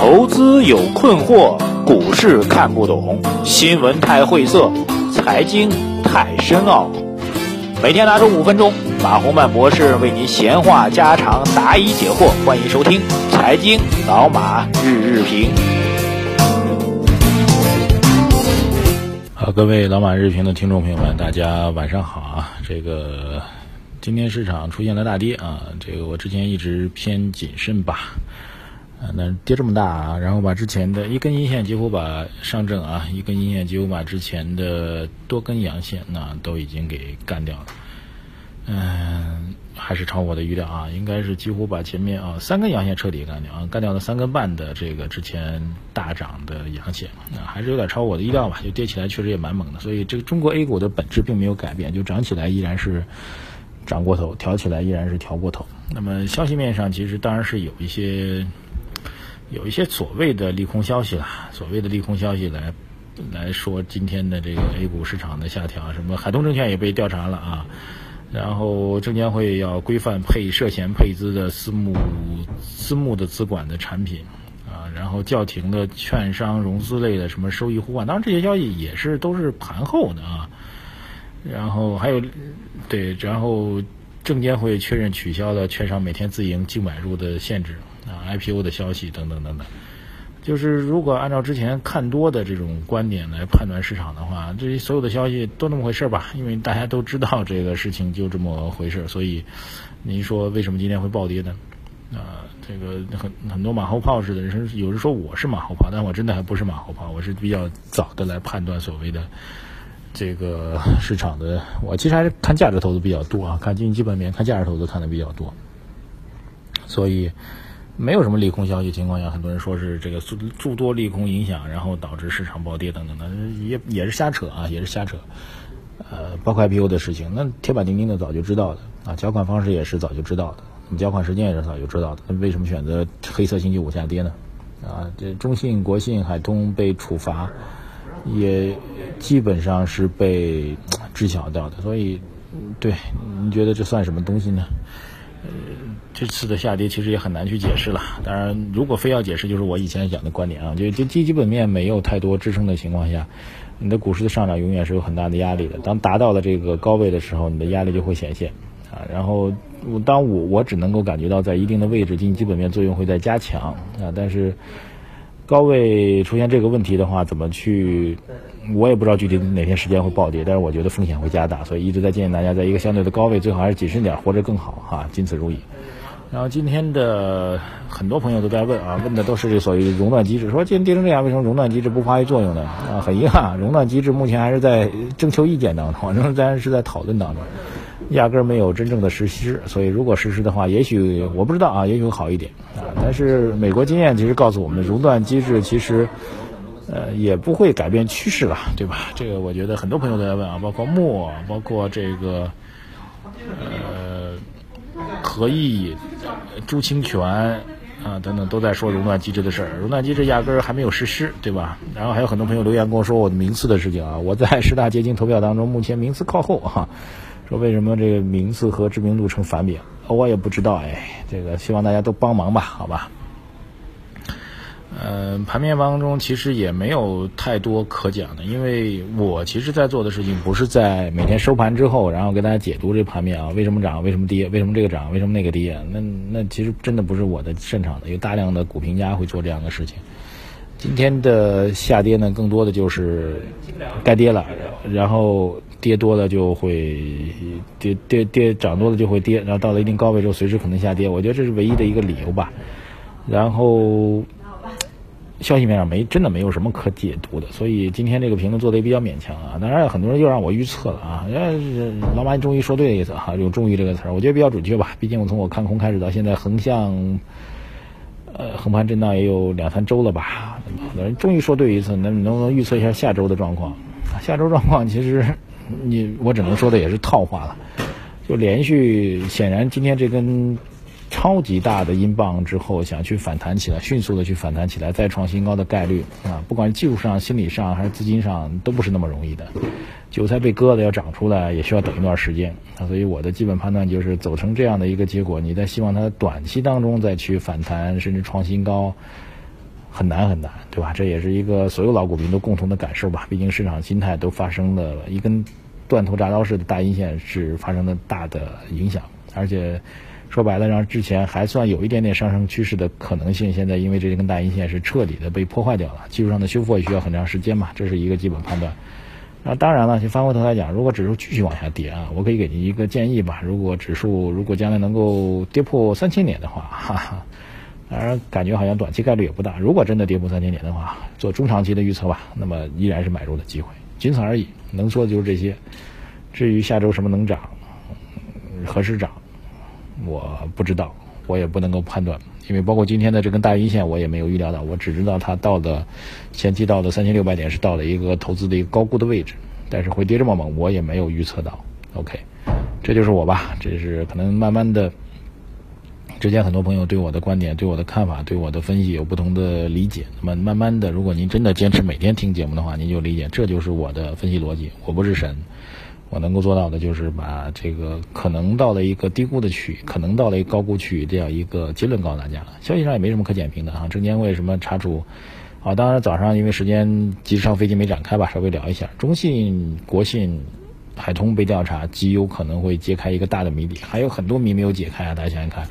投资有困惑，股市看不懂，新闻太晦涩，财经太深奥。每天拿出五分钟，马洪曼博士为您闲话家常，答疑解惑。欢迎收听《财经老马日日评》。好，各位老马日评的听众朋友们，大家晚上好啊！这个今天市场出现了大跌啊，这个我之前一直偏谨慎吧。啊，那跌这么大啊，然后把之前的一根阴线几乎把上证啊，一根阴线几乎把之前的多根阳线那都已经给干掉了。嗯，还是超我的预料啊，应该是几乎把前面啊三根阳线彻底干掉啊，干掉了三根半的这个之前大涨的阳线，啊，还是有点超我的意料吧，就跌起来确实也蛮猛的。所以这个中国 A 股的本质并没有改变，就涨起来依然是涨过头，调起来依然是调过头。那么消息面上其实当然是有一些。有一些所谓的利空消息啦，所谓的利空消息来来说今天的这个 A 股市场的下调，什么海通证券也被调查了啊，然后证监会要规范配涉嫌配资的私募私募的资管的产品啊，然后叫停的券商融资类的什么收益互换，当然这些消息也是都是盘后的啊，然后还有对，然后证监会确认取消了券商每天自营净买入的限制。啊，IPO 的消息等等等等，就是如果按照之前看多的这种观点来判断市场的话，这些所有的消息都那么回事吧？因为大家都知道这个事情就这么回事，所以您说为什么今天会暴跌呢？啊，这个很很多马后炮似的，人有人说我是马后炮，但我真的还不是马后炮，我是比较早的来判断所谓的这个市场的。我其实还是看价值投资比较多啊，看经济基本面、看价值投资看的比较多，所以。没有什么利空消息情况下，很多人说是这个诸诸多利空影响，然后导致市场暴跌等等的，也也是瞎扯啊，也是瞎扯。呃，包括 IPO 的事情，那铁板钉钉的早就知道的啊，缴款方式也是早就知道的，那么缴款时间也是早就知道的，那为什么选择黑色星期五下跌呢？啊，这中信、国信、海通被处罚，也基本上是被知晓到的，所以，对，你觉得这算什么东西呢？呃，这次的下跌其实也很难去解释了。当然，如果非要解释，就是我以前讲的观点啊，就就基基本面没有太多支撑的情况下，你的股市的上涨永远是有很大的压力的。当达到了这个高位的时候，你的压力就会显现啊。然后，当我我只能够感觉到在一定的位置，经济基本面作用会在加强啊。但是高位出现这个问题的话，怎么去？我也不知道具体哪天时间会暴跌，但是我觉得风险会加大，所以一直在建议大家在一个相对的高位，最好还是谨慎点，活着更好哈，仅此如已。然后今天的很多朋友都在问啊，问的都是这所谓熔断机制，说今天跌成这样，为什么熔断机制不发挥作用呢？啊，很遗憾，熔断机制目前还是在征求意见当中，仍然是在讨论当中，压根儿没有真正的实施。所以如果实施的话，也许我不知道啊，也许会好一点啊。但是美国经验其实告诉我们，熔断机制其实。呃，也不会改变趋势了，对吧？这个我觉得很多朋友都在问啊，包括莫，包括这个呃何毅、朱清泉啊等等，都在说熔断机制的事儿。熔断机制压根儿还没有实施，对吧？然后还有很多朋友留言跟我说我的名次的事情啊，我在十大结晶投票当中目前名次靠后哈，说为什么这个名次和知名度成反比？我也不知道哎，这个希望大家都帮忙吧，好吧？呃，盘面当中其实也没有太多可讲的，因为我其实在做的事情不是在每天收盘之后，然后给大家解读这盘面啊，为什么涨，为什么跌，为什么这个涨，为什么那个跌，那那其实真的不是我的擅长的，有大量的股评家会做这样的事情。今天的下跌呢，更多的就是该跌了，然后跌多了就会跌跌跌，涨多了就会跌，然后到了一定高位之后，随时可能下跌，我觉得这是唯一的一个理由吧。然后。消息面上没真的没有什么可解读的，所以今天这个评论做的也比较勉强啊。当然，很多人又让我预测了啊，老马你终于说对了一次哈，用“终于”这个词，我觉得比较准确吧。毕竟我从我看空开始到现在横向，呃，横盘震荡也有两三周了吧。很多人终于说对一次，那你能不能预测一下下周的状况？下周状况其实你我只能说的也是套话了，就连续显然今天这根。超级大的英镑之后，想去反弹起来，迅速的去反弹起来，再创新高的概率啊，不管技术上、心理上还是资金上，都不是那么容易的。韭菜被割了要长出来，也需要等一段时间啊。所以我的基本判断就是，走成这样的一个结果，你在希望它短期当中再去反弹，甚至创新高，很难很难，对吧？这也是一个所有老股民都共同的感受吧。毕竟市场心态都发生了一根断头铡刀式的大阴线，是发生了大的影响。而且说白了，让之前还算有一点点上升趋势的可能性，现在因为这根大阴线是彻底的被破坏掉了。技术上的修复也需要很长时间嘛，这是一个基本判断。那当然了，就翻过头来讲，如果指数继续往下跌啊，我可以给您一个建议吧。如果指数如果将来能够跌破三千点的话，哈哈。当然，感觉好像短期概率也不大。如果真的跌破三千点的话，做中长期的预测吧，那么依然是买入的机会，仅此而已。能说的就是这些。至于下周什么能涨，何时涨，我不知道，我也不能够判断，因为包括今天的这根大阴线，我也没有预料到。我只知道它到的前期到的三千六百点是到了一个投资的一个高估的位置，但是会跌这么猛，我也没有预测到。OK，这就是我吧，这是可能慢慢的。之前很多朋友对我的观点、对我的看法、对我的分析有不同的理解。那么慢慢的，如果您真的坚持每天听节目的话，您就理解这就是我的分析逻辑。我不是神，我能够做到的就是把这个可能到了一个低估的区域，可能到了一个高估区域这样一个结论告诉大家。消息上也没什么可点评的啊。证监会什么查处？啊，当然早上因为时间急着上飞机没展开吧，稍微聊一下。中信、国信。海通被调查，极有可能会揭开一个大的谜底，还有很多谜没有解开啊！大家想想看，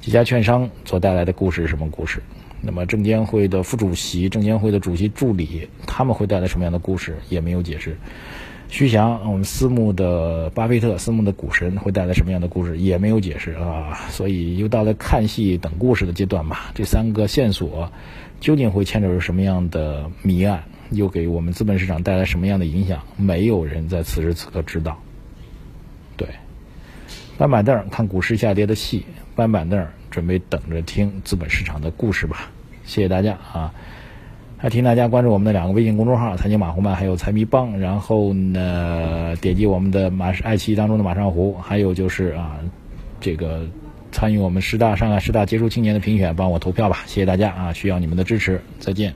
几家券商所带来的故事是什么故事？那么证监会的副主席、证监会的主席助理，他们会带来什么样的故事？也没有解释。徐翔，我们私募的巴菲特，私募的股神会带来什么样的故事？也没有解释啊！所以又到了看戏等故事的阶段吧。这三个线索究竟会牵扯出什么样的谜案？又给我们资本市场带来什么样的影响？没有人在此时此刻知道。对，搬板凳看股市下跌的戏，搬板凳准备等着听资本市场的故事吧。谢谢大家啊！还请大家关注我们的两个微信公众号“财经马红漫”还有“财迷帮”，然后呢，点击我们的马爱奇艺当中的马上湖，还有就是啊，这个参与我们师大上海师大杰出青年的评选，帮我投票吧。谢谢大家啊！需要你们的支持，再见。